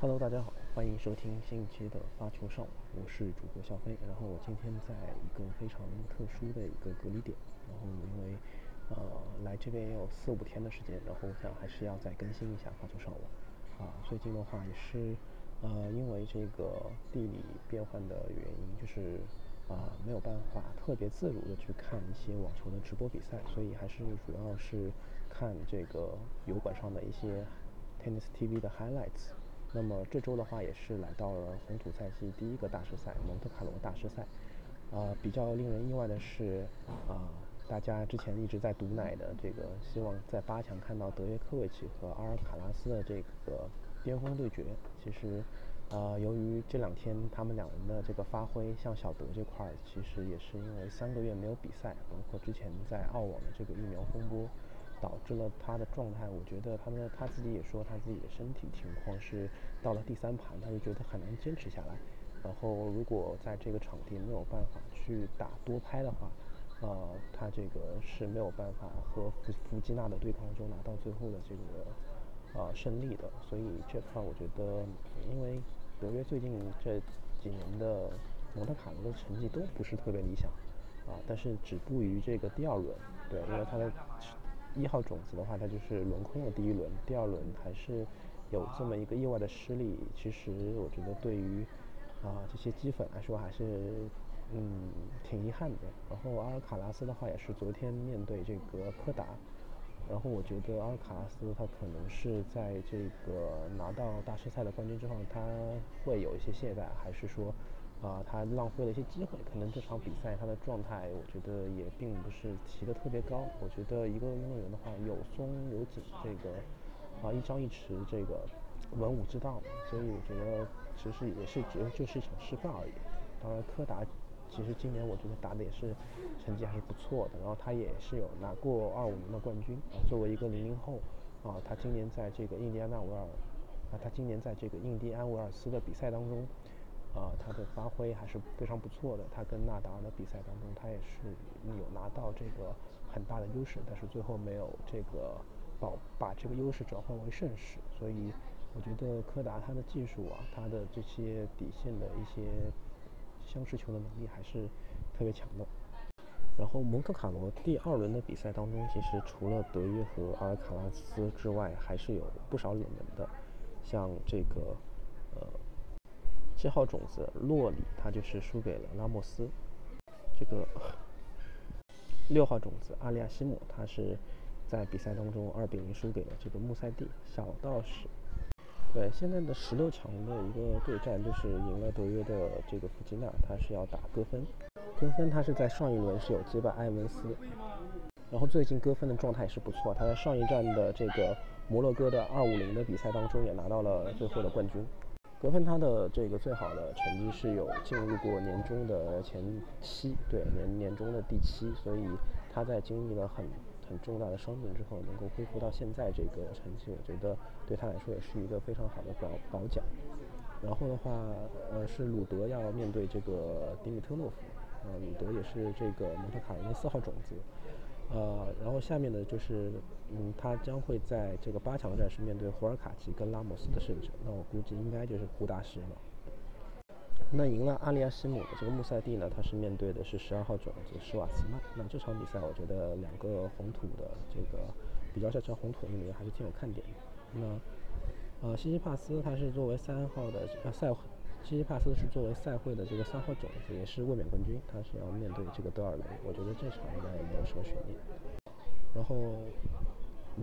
Hello，大家好，欢迎收听新一期的发球上网，我是主播肖飞。然后我今天在一个非常特殊的一个隔离点，然后因为呃来这边也有四五天的时间，然后我想还是要再更新一下发球上网。啊，最近的话也是呃因为这个地理变换的原因，就是啊没有办法特别自如的去看一些网球的直播比赛，所以还是主要是看这个油管上的一些 Tennis TV 的 highlights。那么这周的话，也是来到了红土赛季第一个大师赛——蒙特卡罗大师赛。啊，比较令人意外的是，啊，大家之前一直在毒奶的这个，希望在八强看到德约科维奇和阿尔卡拉斯的这个巅峰对决。其实，啊，由于这两天他们两人的这个发挥，像小德这块儿，其实也是因为三个月没有比赛，包括之前在澳网的这个疫苗风波。导致了他的状态，我觉得他们他自己也说他自己的身体情况是到了第三盘，他就觉得很难坚持下来。然后如果在这个场地没有办法去打多拍的话，呃，他这个是没有办法和弗弗基纳的对抗中拿到最后的这个呃胜利的。所以这块我觉得，因为德约最近这几年的蒙特卡罗的成绩都不是特别理想啊，但是止步于这个第二轮，对，因为他的。一号种子的话，他就是轮空了第一轮，第二轮还是有这么一个意外的失利。其实我觉得对于啊这些积粉来说还是嗯挺遗憾的。然后阿尔卡拉斯的话也是昨天面对这个柯达，然后我觉得阿尔卡拉斯他可能是在这个拿到大师赛的冠军之后，他会有一些懈怠，还是说？啊，他浪费了一些机会，可能这场比赛他的状态，我觉得也并不是提的特别高。我觉得一个运动员的话，有松有紧，这个啊一张一弛，这个文武之道嘛。所以我觉得其实也是只就是一场示范而已。当然，柯达其实今年我觉得打的也是成绩还是不错的，然后他也是有拿过二五年的冠军啊。作为一个零零后啊，他今年在这个印第安纳维尔啊，他今年在这个印第安维尔斯的比赛当中。啊，他的发挥还是非常不错的。他跟纳达尔的比赛当中，他也是有拿到这个很大的优势，但是最后没有这个保把这个优势转换为胜势。所以我觉得柯达他的技术啊，他的这些底线的一些相持球的能力还是特别强的。然后蒙特卡罗第二轮的比赛当中，其实除了德约和阿尔卡拉斯之外，还是有不少冷门的，像这个呃。七号种子洛里，他就是输给了拉莫斯。这个六号种子阿利亚西姆，他是在比赛当中二比零输给了这个穆塞蒂。小道士，对，现在的十六强的一个对战就是赢了德约的这个弗吉纳，他是要打戈芬。戈芬他是在上一轮是有击败埃文斯，然后最近戈芬的状态也是不错，他在上一站的这个摩洛哥的二五零的比赛当中也拿到了最后的冠军。格芬他的这个最好的成绩是有进入过年终的前七，对年年终的第七，所以他在经历了很很重大的伤病之后，能够恢复到现在这个成绩，我觉得对他来说也是一个非常好的保保奖。然后的话，呃，是鲁德要面对这个迪米特洛夫，呃，鲁德也是这个蒙特卡罗的四号种子。呃，然后下面的就是，嗯，他将会在这个八强战是面对胡尔卡奇跟拉莫斯的胜者，那我估计应该就是胡大师了。那赢了阿利亚西姆的这个穆塞蒂呢，他是面对的是十二号种子施瓦茨曼。那这场比赛我觉得两个红土的这个比较擅长红土运动员还是挺有看点的。那呃，西西帕斯他是作为三号的呃赛。西西帕斯是作为赛会的这个三号种子，也是卫冕冠军，他是要面对这个德尔雷，我觉得这场应该也没有什么悬念。然后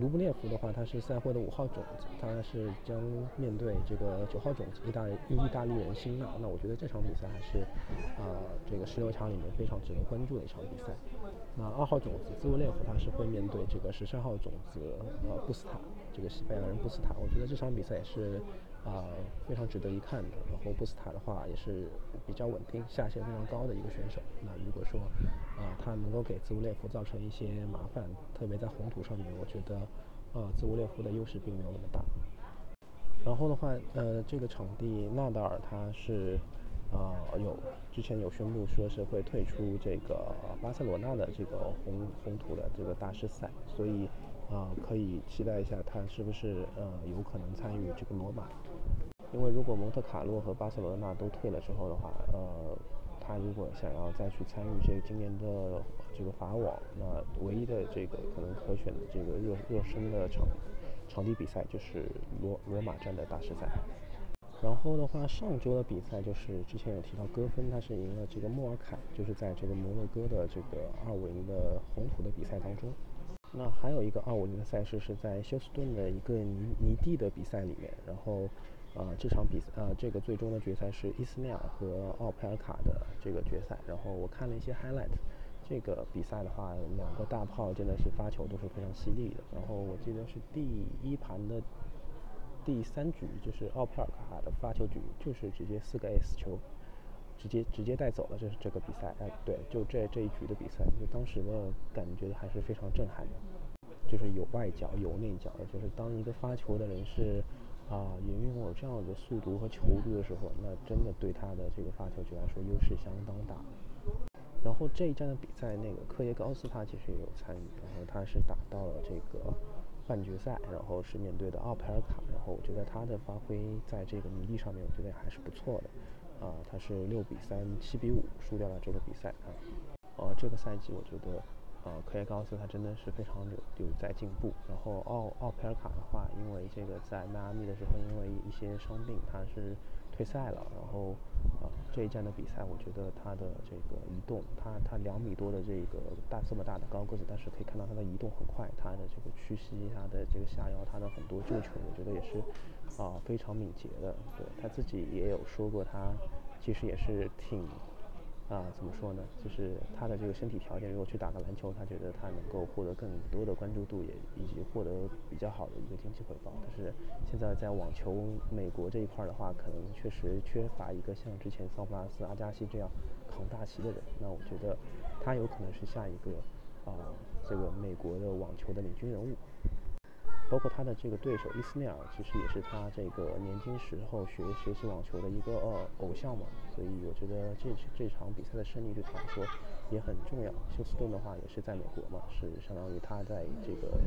卢布列夫的话，他是赛会的五号种子，他是将面对这个九号种子意大意大利人辛纳，那我觉得这场比赛还是啊这个十六强里面非常值得关注的一场比赛。那二号种子兹维列夫他是会面对这个十三号种子呃布斯塔，这个西班牙人布斯塔，我觉得这场比赛也是。啊，非常值得一看的。然后布斯塔的话也是比较稳定、下限非常高的一个选手。那如果说啊，他能够给兹乌列夫造成一些麻烦，特别在红土上面，我觉得呃，兹乌列夫的优势并没有那么大。然后的话，呃，这个场地纳达尔他是啊有之前有宣布说是会退出这个巴塞罗那的这个红红土的这个大师赛，所以。啊，可以期待一下他是不是呃有可能参与这个罗马。因为如果蒙特卡洛和巴塞罗那都退了之后的话，呃，他如果想要再去参与这今年的这个法网，那唯一的这个可能可选的这个热热身的场场地比赛就是罗罗马站的大师赛。然后的话，上周的比赛就是之前有提到，戈芬他是赢了这个莫尔凯，就是在这个摩洛哥的这个二五零的红土的比赛当中。那还有一个二五零的赛事是在休斯顿的一个泥泥地的比赛里面，然后，呃，这场比赛呃这个最终的决赛是伊斯内尔和奥佩尔卡的这个决赛。然后我看了一些 highlight，这个比赛的话，两个大炮真的是发球都是非常犀利的。然后我记得是第一盘的。第三局就是奥佩尔卡的发球局，就是直接四个 S 球，直接直接带走了，这是这个比赛。哎，对，就这这一局的比赛，就当时的感觉还是非常震撼的，就是有外角有内角，就是当一个发球的人是啊，也拥有这样的速度和球度的时候，那真的对他的这个发球局来说优势相当大。然后这一站的比赛，那个科耶高斯他其实也有参与，然后他是打到了这个。半决赛，然后是面对的奥佩尔卡，然后我觉得他的发挥在这个泥地上面，我觉得还是不错的，啊，他是六比三、七比五输掉了这个比赛啊，呃，这个赛季我觉得，呃，科耶高斯他真的是非常有有在进步，然后奥奥佩尔卡的话，因为这个在迈阿密的时候因为一些伤病，他是。退赛了，然后啊这一站的比赛，我觉得他的这个移动，他他两米多的这个大这么大的高个子，但是可以看到他的移动很快，他的这个屈膝，他的这个下腰，他的很多救球，我觉得也是啊非常敏捷的。对他自己也有说过，他其实也是挺。啊，怎么说呢？就是他的这个身体条件，如果去打个篮球，他觉得他能够获得更多的关注度，也以及获得比较好的一个经济回报。但是现在在网球美国这一块的话，可能确实缺乏一个像之前桑普拉斯、阿加西这样扛大旗的人。那我觉得他有可能是下一个啊，这个美国的网球的领军人物。包括他的这个对手伊斯内尔，其实也是他这个年轻时候学学习网球的一个呃偶像嘛，所以我觉得这这场比赛的胜利对他来说也很重要。休斯顿的话也是在美国嘛，是相当于他在这个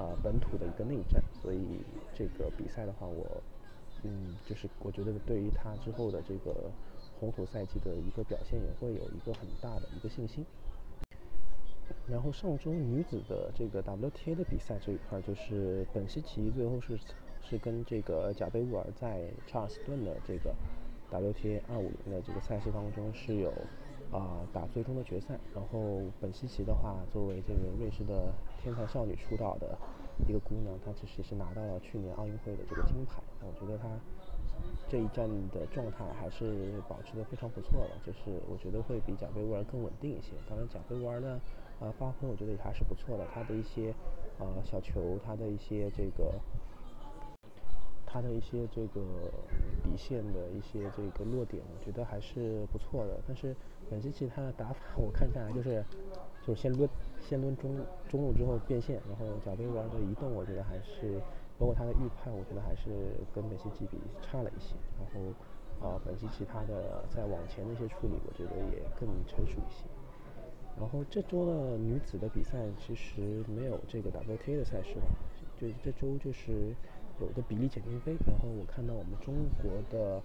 啊本土的一个内战，所以这个比赛的话，我嗯就是我觉得对于他之后的这个红土赛季的一个表现，也会有一个很大的一个信心。然后上周女子的这个 WTA 的比赛这一块，就是本西奇最后是是跟这个贾贝乌尔在查尔斯顿的这个 WTA 二五零的这个赛事当中是有啊打最终的决赛。然后本西奇的话，作为这个瑞士的天才少女出道的一个姑娘，她其实是拿到了去年奥运会的这个金牌。我觉得她这一站的状态还是保持的非常不错的，就是我觉得会比贾贝乌尔更稳定一些。当然，贾贝乌尔呢。啊，发挥我觉得也还是不错的。他的一些呃小球，他的一些这个，他的一些这个底线的一些这个落点，我觉得还是不错的。但是本机器他的打法，我看下来就是就是先抡先抡中中路之后变线，然后脚背玩的移动，我觉得还是包括他的预判，我觉得还是跟本西奇比差了一些。然后啊，本西奇他的在往前的一些处理，我觉得也更成熟一些。然后这周的女子的比赛其实没有这个 WTA 的赛事，就这周就是有的比例简定杯。然后我看到我们中国的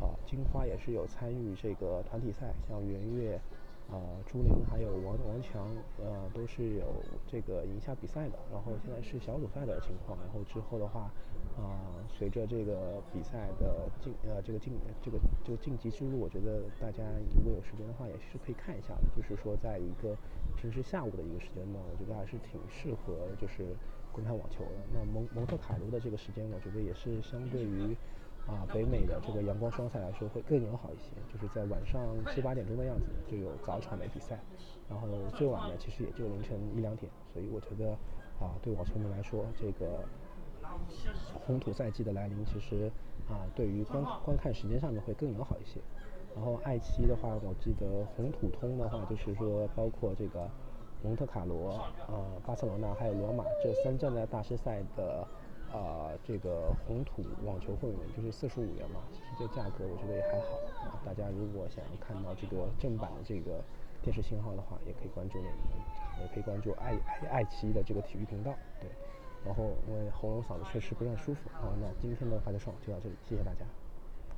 啊金花也是有参与这个团体赛，像袁月。啊，朱琳还有王王强，呃，都是有这个赢下比赛的。然后现在是小组赛的情况。然后之后的话，啊，随着这个比赛的晋，呃，这个晋，这个这个晋级之路，我觉得大家如果有时间的话，也是可以看一下的。就是说，在一个平时下午的一个时间段，我觉得还是挺适合就是观看网球的。那蒙蒙特卡罗的这个时间，我觉得也是相对于。啊，北美的这个阳光双赛来说会更友好一些，就是在晚上七八点钟的样子就有早场的比赛，然后最晚的其实也就凌晨一两点，所以我觉得啊，对网球迷来说，这个红土赛季的来临，其实啊，对于观观看时间上面会更友好一些。然后爱奇艺的话，我记得红土通的话，就是说包括这个蒙特卡罗、呃巴塞罗那还有罗马这三站的大师赛的。这个红土网球会员就是四十五元嘛，其实这价格我觉得也还好啊。大家如果想要看到这个正版的这个电视信号的话，也可以关注我们，也可以关注爱爱爱奇艺的这个体育频道。对，然后因为喉咙嗓子确实不是很舒服。好，那今天的发球爽就到这里，谢谢大家。